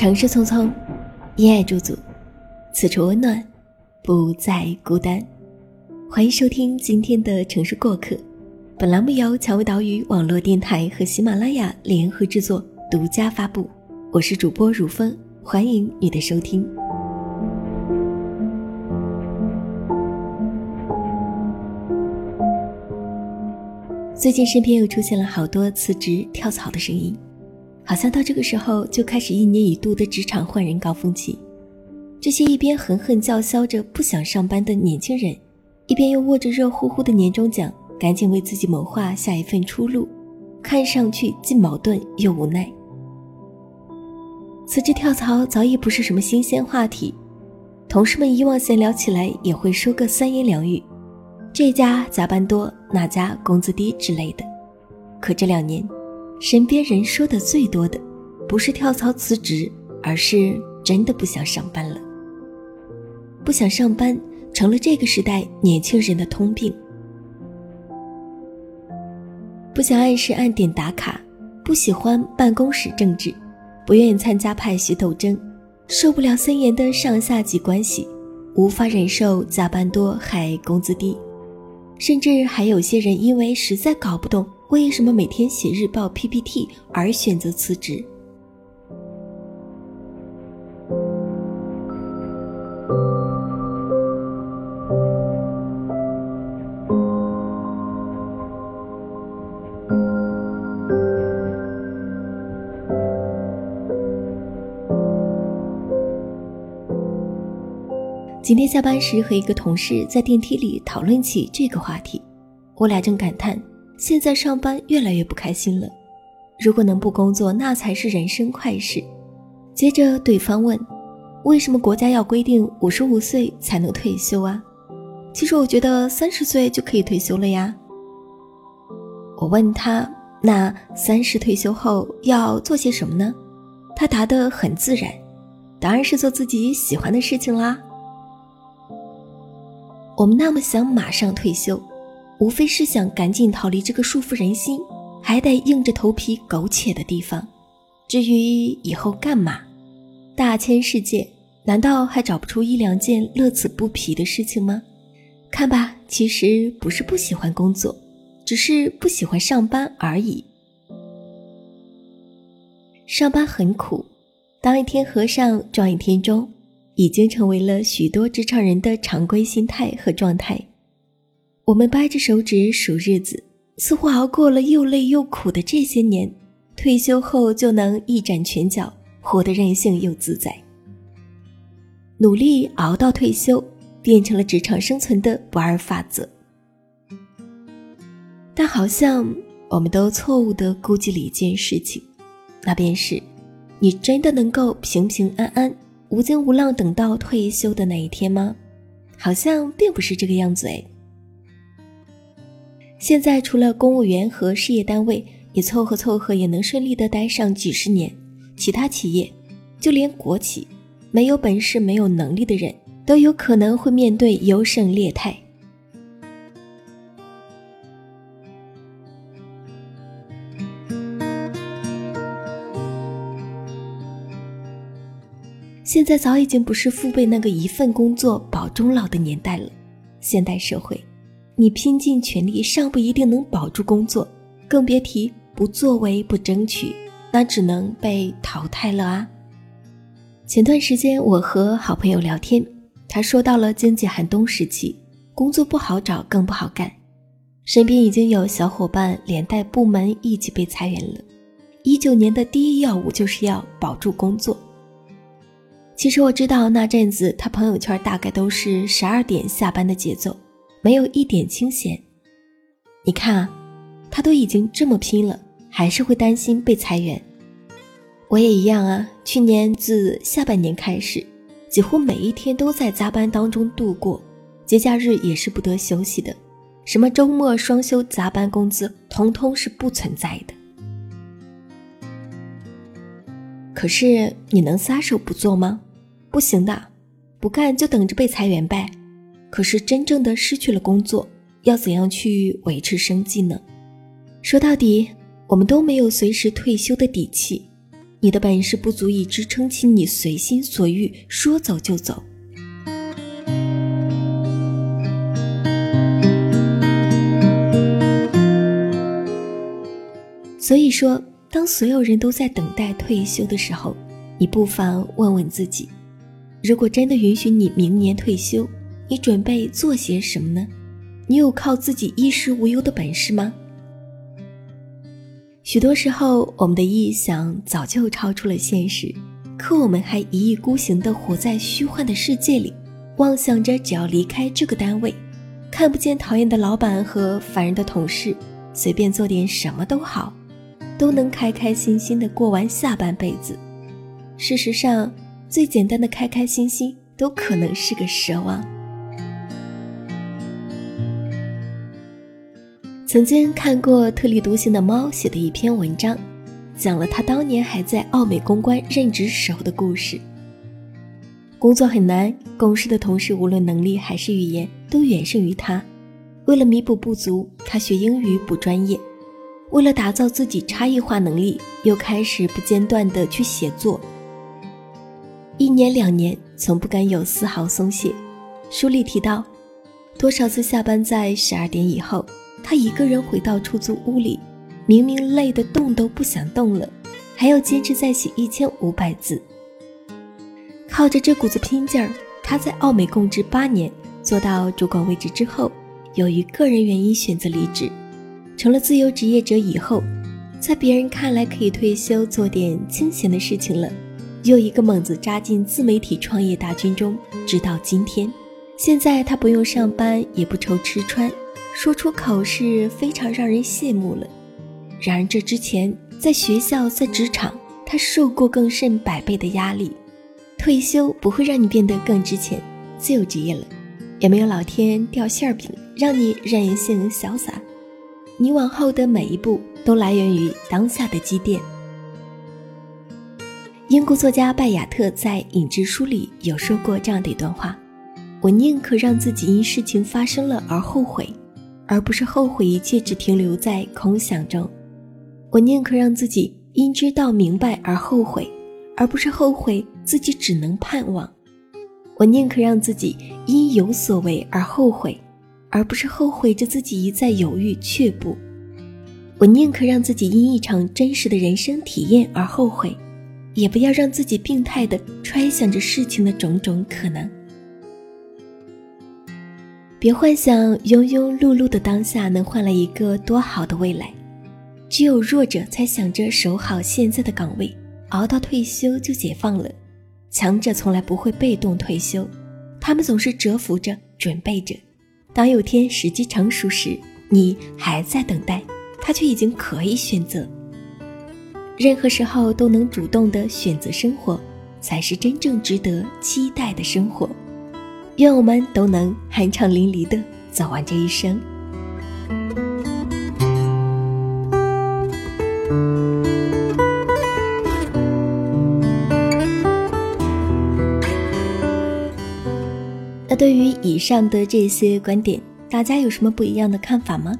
城市匆匆，因爱驻足，此处温暖，不再孤单。欢迎收听今天的城市过客。本栏目由蔷薇岛屿网络电台和喜马拉雅联合制作，独家发布。我是主播如风，欢迎你的收听。最近身边又出现了好多辞职跳槽的声音。好像到这个时候就开始一年一度的职场换人高峰期，这些一边狠狠叫嚣着不想上班的年轻人，一边又握着热乎乎的年终奖，赶紧为自己谋划下一份出路，看上去既矛盾又无奈。辞职跳槽早已不是什么新鲜话题，同事们以往闲聊起来也会说个三言两语，这家加班多，那家工资低之类的。可这两年，身边人说的最多的，不是跳槽辞职，而是真的不想上班了。不想上班成了这个时代年轻人的通病。不想按时按点打卡，不喜欢办公室政治，不愿意参加派系斗争，受不了森严的上下级关系，无法忍受加班多还工资低，甚至还有些人因为实在搞不懂。为什么每天写日报 PPT 而选择辞职？今天下班时和一个同事在电梯里讨论起这个话题，我俩正感叹。现在上班越来越不开心了，如果能不工作，那才是人生快事。接着对方问：“为什么国家要规定五十五岁才能退休啊？”其实我觉得三十岁就可以退休了呀。我问他：“那三十退休后要做些什么呢？”他答得很自然：“当然是做自己喜欢的事情啦。”我们那么想马上退休。无非是想赶紧逃离这个束缚人心，还得硬着头皮苟且的地方。至于以后干嘛，大千世界，难道还找不出一两件乐此不疲的事情吗？看吧，其实不是不喜欢工作，只是不喜欢上班而已。上班很苦，当一天和尚撞一天钟，已经成为了许多职场人的常规心态和状态。我们掰着手指数日子，似乎熬过了又累又苦的这些年，退休后就能一展拳脚，活得任性又自在。努力熬到退休，变成了职场生存的不二法则。但好像我们都错误地估计了一件事情，那便是，你真的能够平平安安、无惊无浪等到退休的那一天吗？好像并不是这个样子哎。现在除了公务员和事业单位，你凑合凑合也能顺利的待上几十年。其他企业，就连国企，没有本事、没有能力的人，都有可能会面对优胜劣汰。现在早已经不是父辈那个一份工作保终老的年代了，现代社会。你拼尽全力尚不一定能保住工作，更别提不作为、不争取，那只能被淘汰了啊！前段时间我和好朋友聊天，他说到了经济寒冬时期，工作不好找，更不好干，身边已经有小伙伴连带部门一起被裁员了。一九年的第一要务就是要保住工作。其实我知道那阵子他朋友圈大概都是十二点下班的节奏。没有一点清闲，你看啊，他都已经这么拼了，还是会担心被裁员。我也一样啊，去年自下半年开始，几乎每一天都在加班当中度过，节假日也是不得休息的，什么周末双休、加班工资，通通是不存在的。可是你能撒手不做吗？不行的，不干就等着被裁员呗。可是真正的失去了工作，要怎样去维持生计呢？说到底，我们都没有随时退休的底气。你的本事不足以支撑起你随心所欲说走就走。所以说，当所有人都在等待退休的时候，你不妨问问自己：如果真的允许你明年退休，你准备做些什么呢？你有靠自己衣食无忧的本事吗？许多时候，我们的臆想早就超出了现实，可我们还一意孤行地活在虚幻的世界里，妄想着只要离开这个单位，看不见讨厌的老板和烦人的同事，随便做点什么都好。都能开开心心的过完下半辈子。事实上，最简单的开开心心都可能是个奢望。曾经看过特立独行的猫写的一篇文章，讲了他当年还在奥美公关任职时候的故事。工作很难，公司的同事无论能力还是语言都远胜于他。为了弥补不足，他学英语补专业。为了打造自己差异化能力，又开始不间断地去写作。一年两年，从不敢有丝毫松懈。书里提到，多少次下班在十二点以后，他一个人回到出租屋里，明明累得动都不想动了，还要坚持再写一千五百字。靠着这股子拼劲儿，他在奥美供职八年，做到主管位置之后，由于个人原因选择离职。成了自由职业者以后，在别人看来可以退休做点清闲的事情了，又一个猛子扎进自媒体创业大军中，直到今天。现在他不用上班，也不愁吃穿，说出口是非常让人羡慕了。然而这之前，在学校、在职场，他受过更甚百倍的压力。退休不会让你变得更值钱，自由职业了，也没有老天掉馅饼让你任性潇洒。你往后的每一步都来源于当下的积淀。英国作家拜亚特在《影之书》里有说过这样的一段话：“我宁可让自己因事情发生了而后悔，而不是后悔一切只停留在空想中；我宁可让自己因知道明白而后悔，而不是后悔自己只能盼望；我宁可让自己因有所为而后悔。”而不是后悔着自己一再犹豫却步，我宁可让自己因一场真实的人生体验而后悔，也不要让自己病态的揣想着事情的种种可能。别幻想庸庸碌碌的当下能换来一个多好的未来，只有弱者才想着守好现在的岗位，熬到退休就解放了。强者从来不会被动退休，他们总是蛰伏着，准备着。当有天时机成熟时，你还在等待，他却已经可以选择。任何时候都能主动的选择生活，才是真正值得期待的生活。愿我们都能酣畅淋漓的走完这一生。那对于以上的这些观点，大家有什么不一样的看法吗？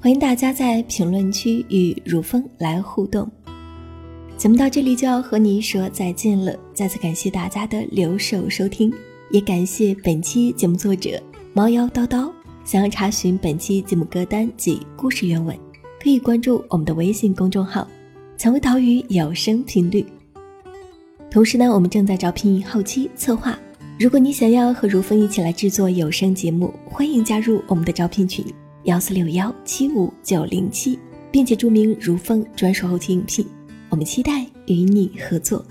欢迎大家在评论区与如风来互动。节目到这里就要和你说再见了，再次感谢大家的留守收听，也感谢本期节目作者猫妖叨叨。想要查询本期节目歌单及故事原文，可以关注我们的微信公众号“蔷薇岛屿有声频率”。同时呢，我们正在招聘后期策划。如果你想要和如风一起来制作有声节目，欢迎加入我们的招聘群幺四六幺七五九零七，并且注明如风专属后期应聘，我们期待与你合作。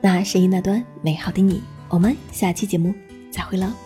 那声音那端美好的你，我们下期节目再会了。